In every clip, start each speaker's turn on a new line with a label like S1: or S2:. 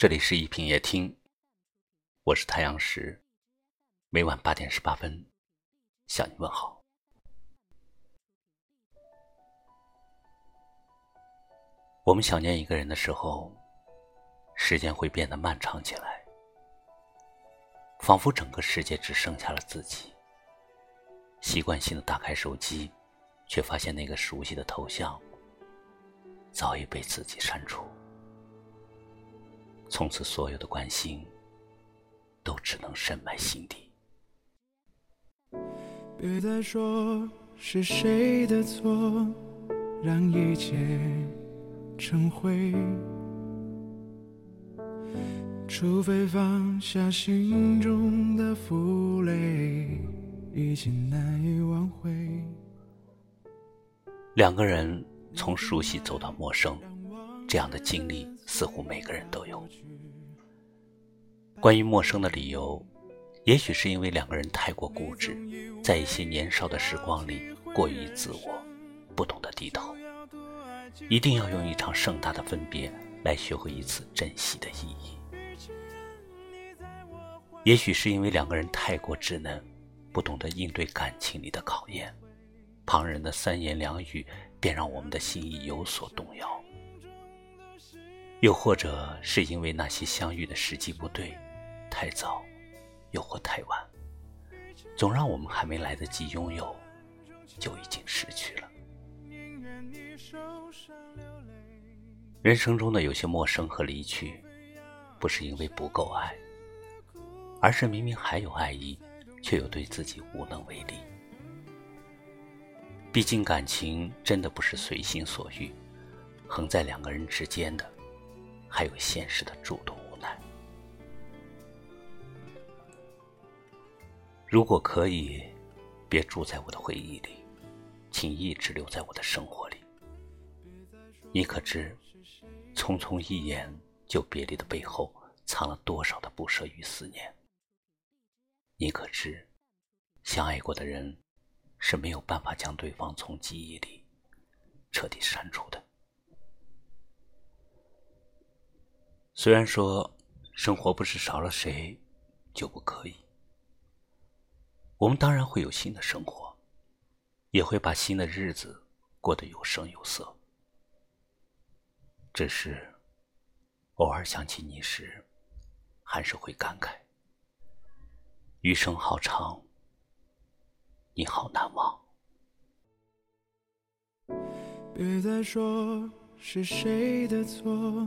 S1: 这里是一品夜听，我是太阳石，每晚八点十八分向你问好。我们想念一个人的时候，时间会变得漫长起来，仿佛整个世界只剩下了自己。习惯性的打开手机，却发现那个熟悉的头像早已被自己删除。从此，所有的关心都只能深埋心底。
S2: 别再说是谁的错，让一切成灰。除非放下心中的负累，已经难以挽回。
S1: 两个人从熟悉走到陌生。这样的经历似乎每个人都有。关于陌生的理由，也许是因为两个人太过固执，在一些年少的时光里过于自我，不懂得低头。一定要用一场盛大的分别来学会一次珍惜的意义。也许是因为两个人太过稚嫩，不懂得应对感情里的考验，旁人的三言两语便让我们的心意有所动摇。又或者是因为那些相遇的时机不对，太早，又或太晚，总让我们还没来得及拥有，就已经失去了。人生中的有些陌生和离去，不是因为不够爱，而是明明还有爱意，却又对自己无能为力。毕竟感情真的不是随心所欲，横在两个人之间的。还有现实的诸多无奈。如果可以，别住在我的回忆里，请一直留在我的生活里。你可知，匆匆一眼就别离的背后，藏了多少的不舍与思念？你可知，相爱过的人是没有办法将对方从记忆里彻底删除的。虽然说，生活不是少了谁就不可以，我们当然会有新的生活，也会把新的日子过得有声有色。只是，偶尔想起你时，还是会感慨：余生好长，你好难忘。
S2: 别再说是谁的错。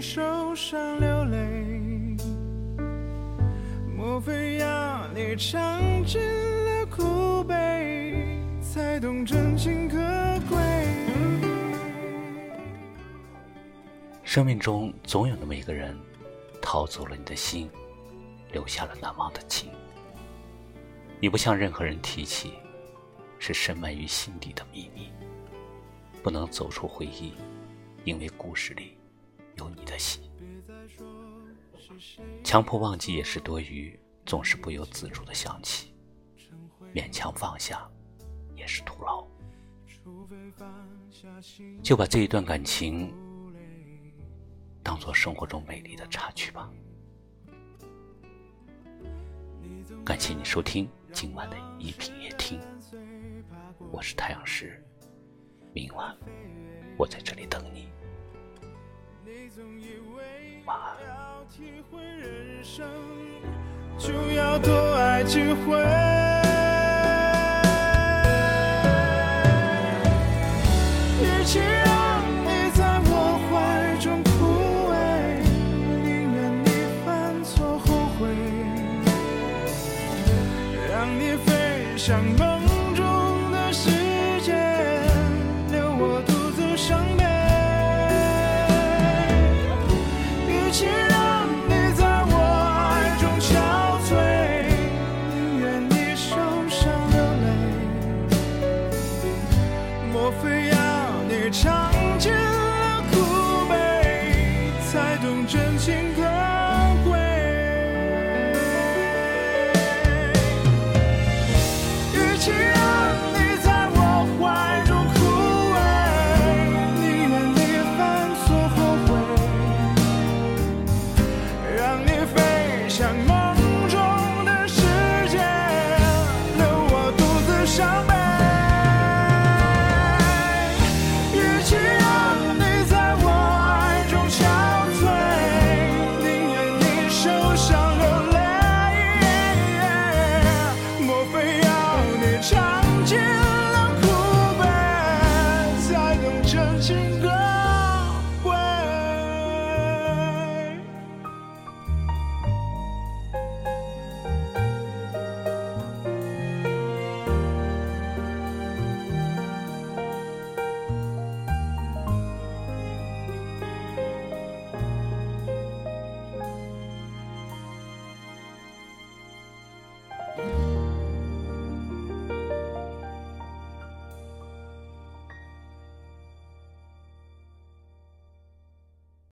S2: 受伤流泪，莫非要你尝尽了苦悲，才懂真情可贵？
S1: 生命中总有那么一个人，掏走了你的心，留下了难忘的情。你不向任何人提起，是深埋于心底的秘密，不能走出回忆，因为故事里。有你的心，强迫忘记也是多余，总是不由自主的想起，勉强放下也是徒劳。就把这一段感情当做生活中美丽的插曲吧。感谢你收听今晚的一品夜听，我是太阳石，明晚我在这里等你。
S2: 你总以为要体会人生
S3: 就要多爱几回
S2: 与其让你在我怀中枯萎宁愿你犯错后悔让你飞向上。